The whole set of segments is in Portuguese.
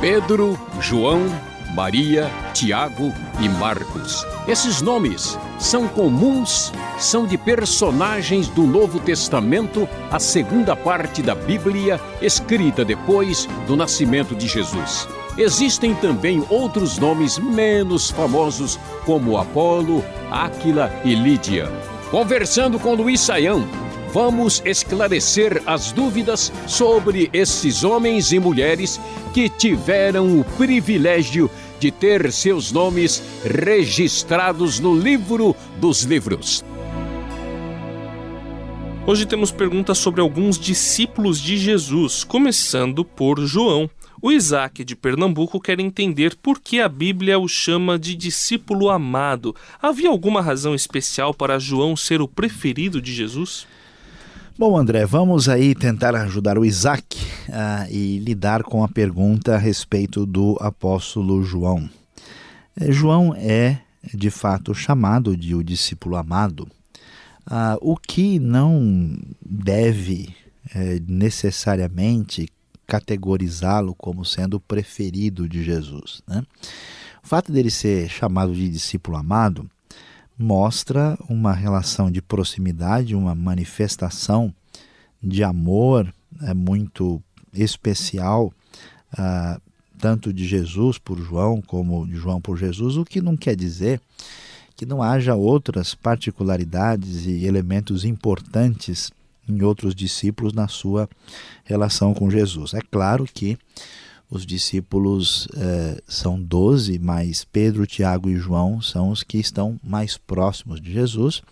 Pedro, João, Maria, Tiago e Marcos. Esses nomes são comuns, são de personagens do Novo Testamento, a segunda parte da Bíblia, escrita depois do nascimento de Jesus. Existem também outros nomes menos famosos, como Apolo, Áquila e Lídia. Conversando com Luiz Saião, vamos esclarecer as dúvidas sobre esses homens e mulheres que tiveram o privilégio de ter seus nomes registrados no livro dos livros. Hoje temos perguntas sobre alguns discípulos de Jesus, começando por João. O Isaac de Pernambuco quer entender por que a Bíblia o chama de discípulo amado. Havia alguma razão especial para João ser o preferido de Jesus? Bom, André, vamos aí tentar ajudar o Isaac uh, e lidar com a pergunta a respeito do apóstolo João. É, João é, de fato, chamado de o discípulo amado, uh, o que não deve é, necessariamente categorizá-lo como sendo o preferido de Jesus. Né? O fato dele ser chamado de discípulo amado mostra uma relação de proximidade, uma manifestação de amor é, muito especial, uh, tanto de Jesus por João como de João por Jesus, o que não quer dizer que não haja outras particularidades e elementos importantes em outros discípulos na sua relação com Jesus. É claro que os discípulos eh, são doze, mas Pedro, Tiago e João são os que estão mais próximos de Jesus.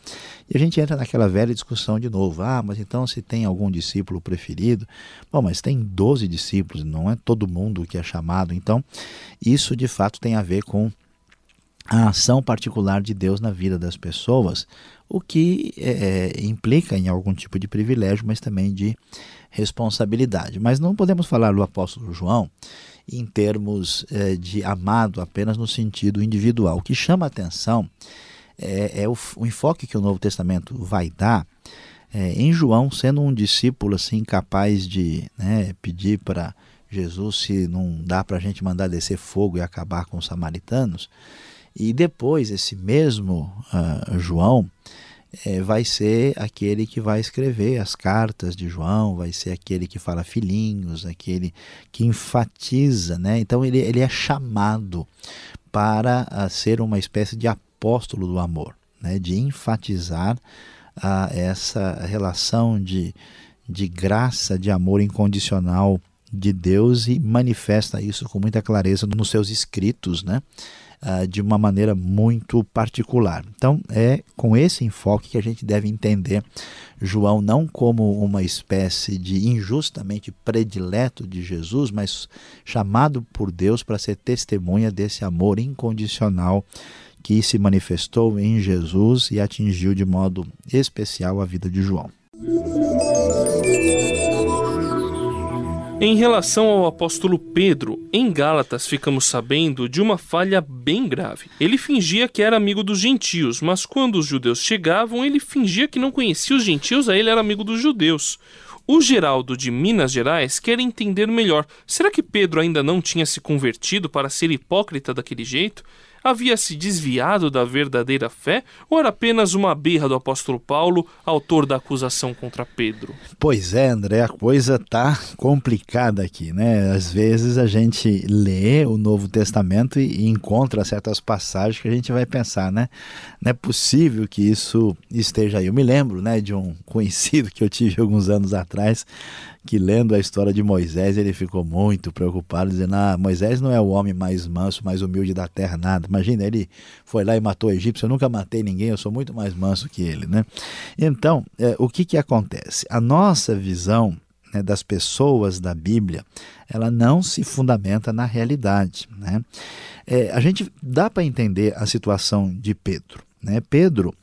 E a gente entra naquela velha discussão de novo. Ah, mas então se tem algum discípulo preferido? Bom, mas tem doze discípulos, não é todo mundo que é chamado. Então, isso de fato tem a ver com a ação particular de Deus na vida das pessoas, o que é, é, implica em algum tipo de privilégio, mas também de responsabilidade. Mas não podemos falar do apóstolo João em termos é, de amado apenas no sentido individual. O que chama a atenção é, é o, o, enfoque que o Novo Testamento vai dar é, em João, sendo um discípulo assim capaz de né, pedir para Jesus se não dá para a gente mandar descer fogo e acabar com os samaritanos. E depois, esse mesmo uh, João é, vai ser aquele que vai escrever as cartas de João, vai ser aquele que fala filhinhos, aquele que enfatiza. Né? Então, ele, ele é chamado para uh, ser uma espécie de apóstolo do amor, né? de enfatizar uh, essa relação de, de graça, de amor incondicional de Deus e manifesta isso com muita clareza nos seus escritos, né? uh, de uma maneira muito particular. Então, é com esse enfoque que a gente deve entender João não como uma espécie de injustamente predileto de Jesus, mas chamado por Deus para ser testemunha desse amor incondicional que se manifestou em Jesus e atingiu de modo especial a vida de João. Em relação ao apóstolo Pedro, em Gálatas ficamos sabendo de uma falha bem grave. Ele fingia que era amigo dos gentios, mas quando os judeus chegavam, ele fingia que não conhecia os gentios, aí ele era amigo dos judeus. O Geraldo de Minas Gerais quer entender melhor: será que Pedro ainda não tinha se convertido para ser hipócrita daquele jeito? Havia se desviado da verdadeira fé ou era apenas uma birra do apóstolo Paulo, autor da acusação contra Pedro? Pois é, André, a coisa tá complicada aqui, né? Às vezes a gente lê o Novo Testamento e encontra certas passagens que a gente vai pensar, né? Não é possível que isso esteja aí. Eu me lembro, né, de um conhecido que eu tive alguns anos atrás, que lendo a história de Moisés, ele ficou muito preocupado, dizendo: Ah, Moisés não é o homem mais manso, mais humilde da terra, nada. Imagina, ele foi lá e matou o egípcio. Eu nunca matei ninguém, eu sou muito mais manso que ele, né? Então, é, o que, que acontece? A nossa visão né, das pessoas da Bíblia, ela não se fundamenta na realidade, né? É, a gente dá para entender a situação de Pedro. Né? Pedro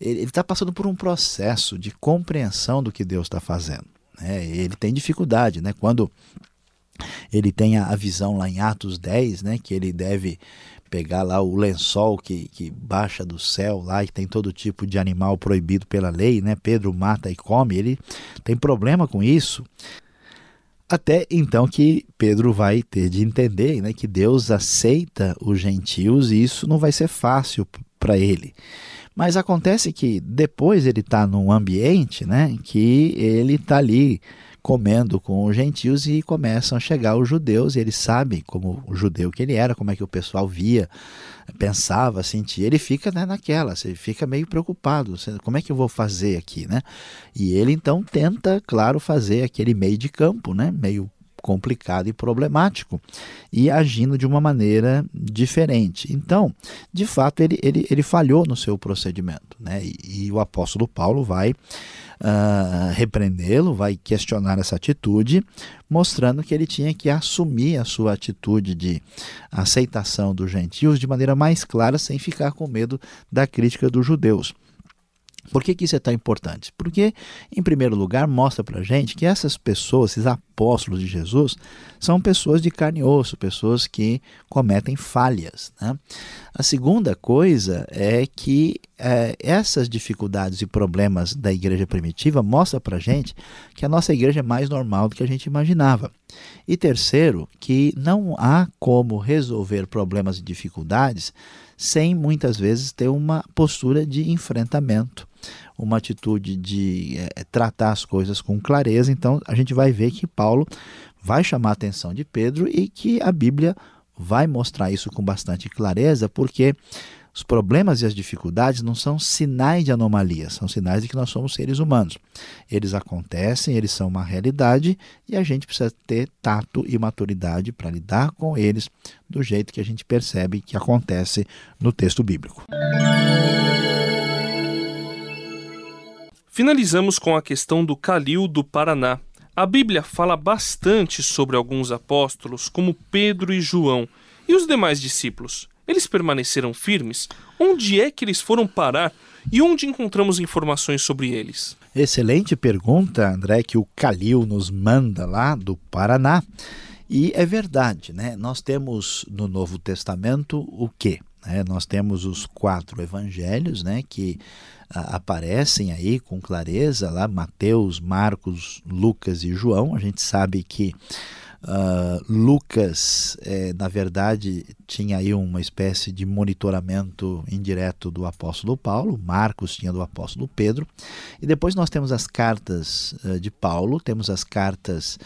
ele está passando por um processo de compreensão do que Deus está fazendo. Né? Ele tem dificuldade, né? Quando ele tem a visão lá em Atos 10, né, que ele deve pegar lá o lençol que, que baixa do céu lá e tem todo tipo de animal proibido pela lei, né? Pedro mata e come, ele tem problema com isso. Até então que Pedro vai ter de entender né, que Deus aceita os gentios e isso não vai ser fácil para ele. Mas acontece que depois ele está num ambiente né, que ele está ali comendo com os gentios e começam a chegar os judeus, e ele sabe como o judeu que ele era, como é que o pessoal via, pensava, sentia, ele fica né, naquela, você fica meio preocupado, como é que eu vou fazer aqui, né? E ele então tenta, claro, fazer aquele meio de campo, né, meio complicado e problemático e agindo de uma maneira diferente. Então, de fato, ele, ele, ele falhou no seu procedimento. Né? E, e o apóstolo Paulo vai uh, repreendê-lo, vai questionar essa atitude, mostrando que ele tinha que assumir a sua atitude de aceitação dos gentios de maneira mais clara, sem ficar com medo da crítica dos judeus. Por que, que isso é tão importante? Porque, em primeiro lugar, mostra para gente que essas pessoas, esses apóstolos de Jesus, são pessoas de carne e osso, pessoas que cometem falhas. Né? A segunda coisa é que é, essas dificuldades e problemas da igreja primitiva mostra para gente que a nossa igreja é mais normal do que a gente imaginava. E terceiro, que não há como resolver problemas e dificuldades sem muitas vezes ter uma postura de enfrentamento uma atitude de é, tratar as coisas com clareza. Então, a gente vai ver que Paulo vai chamar a atenção de Pedro e que a Bíblia vai mostrar isso com bastante clareza, porque os problemas e as dificuldades não são sinais de anomalia, são sinais de que nós somos seres humanos. Eles acontecem, eles são uma realidade e a gente precisa ter tato e maturidade para lidar com eles do jeito que a gente percebe que acontece no texto bíblico. Finalizamos com a questão do Calil do Paraná. A Bíblia fala bastante sobre alguns apóstolos, como Pedro e João, e os demais discípulos. Eles permaneceram firmes? Onde é que eles foram parar e onde encontramos informações sobre eles? Excelente pergunta, André, que o Calil nos manda lá do Paraná. E é verdade, né? Nós temos no Novo Testamento o quê? É, nós temos os quatro evangelhos né, que a, aparecem aí com clareza lá, Mateus, Marcos, Lucas e João. A gente sabe que Uh, Lucas, é, na verdade, tinha aí uma espécie de monitoramento indireto do apóstolo Paulo, Marcos tinha do apóstolo Pedro, e depois nós temos as cartas uh, de Paulo, temos as cartas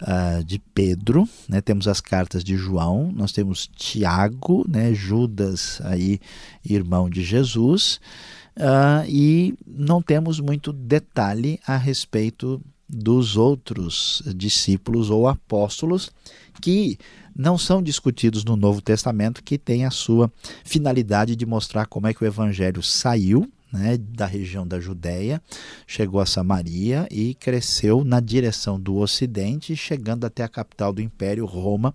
uh, de Pedro, né, temos as cartas de João, nós temos Tiago, né, Judas, aí, irmão de Jesus, e não temos muito detalhe a respeito dos outros discípulos ou apóstolos que não são discutidos no Novo Testamento, que tem a sua finalidade de mostrar como é que o evangelho saiu né, da região da Judéia, chegou a Samaria e cresceu na direção do Ocidente, chegando até a capital do Império, Roma,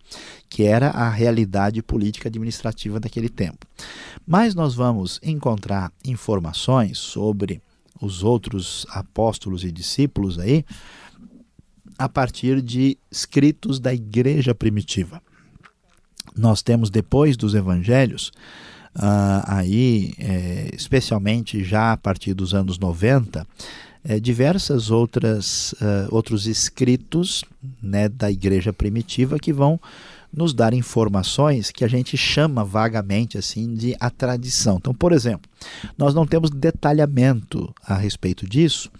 que era a realidade política administrativa daquele tempo. Mas nós vamos encontrar informações sobre os outros apóstolos e discípulos aí a partir de escritos da igreja primitiva. Nós temos depois dos evangelhos, uh, aí, é, especialmente já a partir dos anos 90, é, diversas outras uh, outros escritos né, da igreja primitiva que vão nos dar informações que a gente chama vagamente assim de a tradição. Então, por exemplo, nós não temos detalhamento a respeito disso,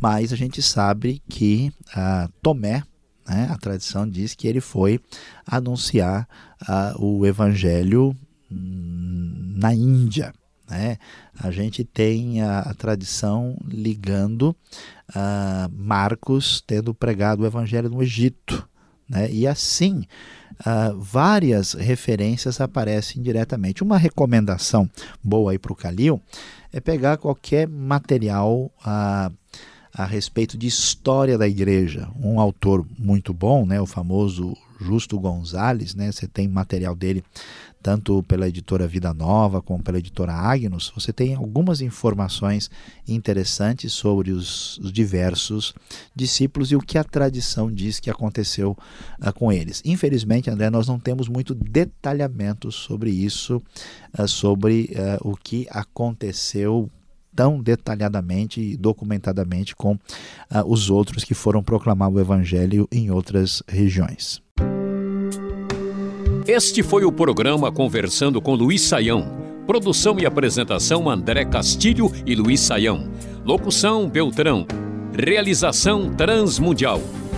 mas a gente sabe que ah, Tomé, né, a tradição diz que ele foi anunciar ah, o evangelho hum, na Índia. Né? A gente tem a, a tradição ligando uh, Marcos tendo pregado o evangelho no Egito. Né? E assim, uh, várias referências aparecem diretamente. Uma recomendação boa aí para o Calil é pegar qualquer material uh, a respeito de história da igreja. Um autor muito bom, né, o famoso Justo Gonzalez, né, você tem material dele tanto pela editora Vida Nova como pela editora Agnus, você tem algumas informações interessantes sobre os, os diversos discípulos e o que a tradição diz que aconteceu uh, com eles. Infelizmente, André, nós não temos muito detalhamento sobre isso, uh, sobre uh, o que aconteceu tão detalhadamente e documentadamente com uh, os outros que foram proclamar o Evangelho em outras regiões. Este foi o programa Conversando com Luiz Saião. Produção e apresentação André Castilho e Luiz Saião. Locução Beltrão. Realização Transmundial.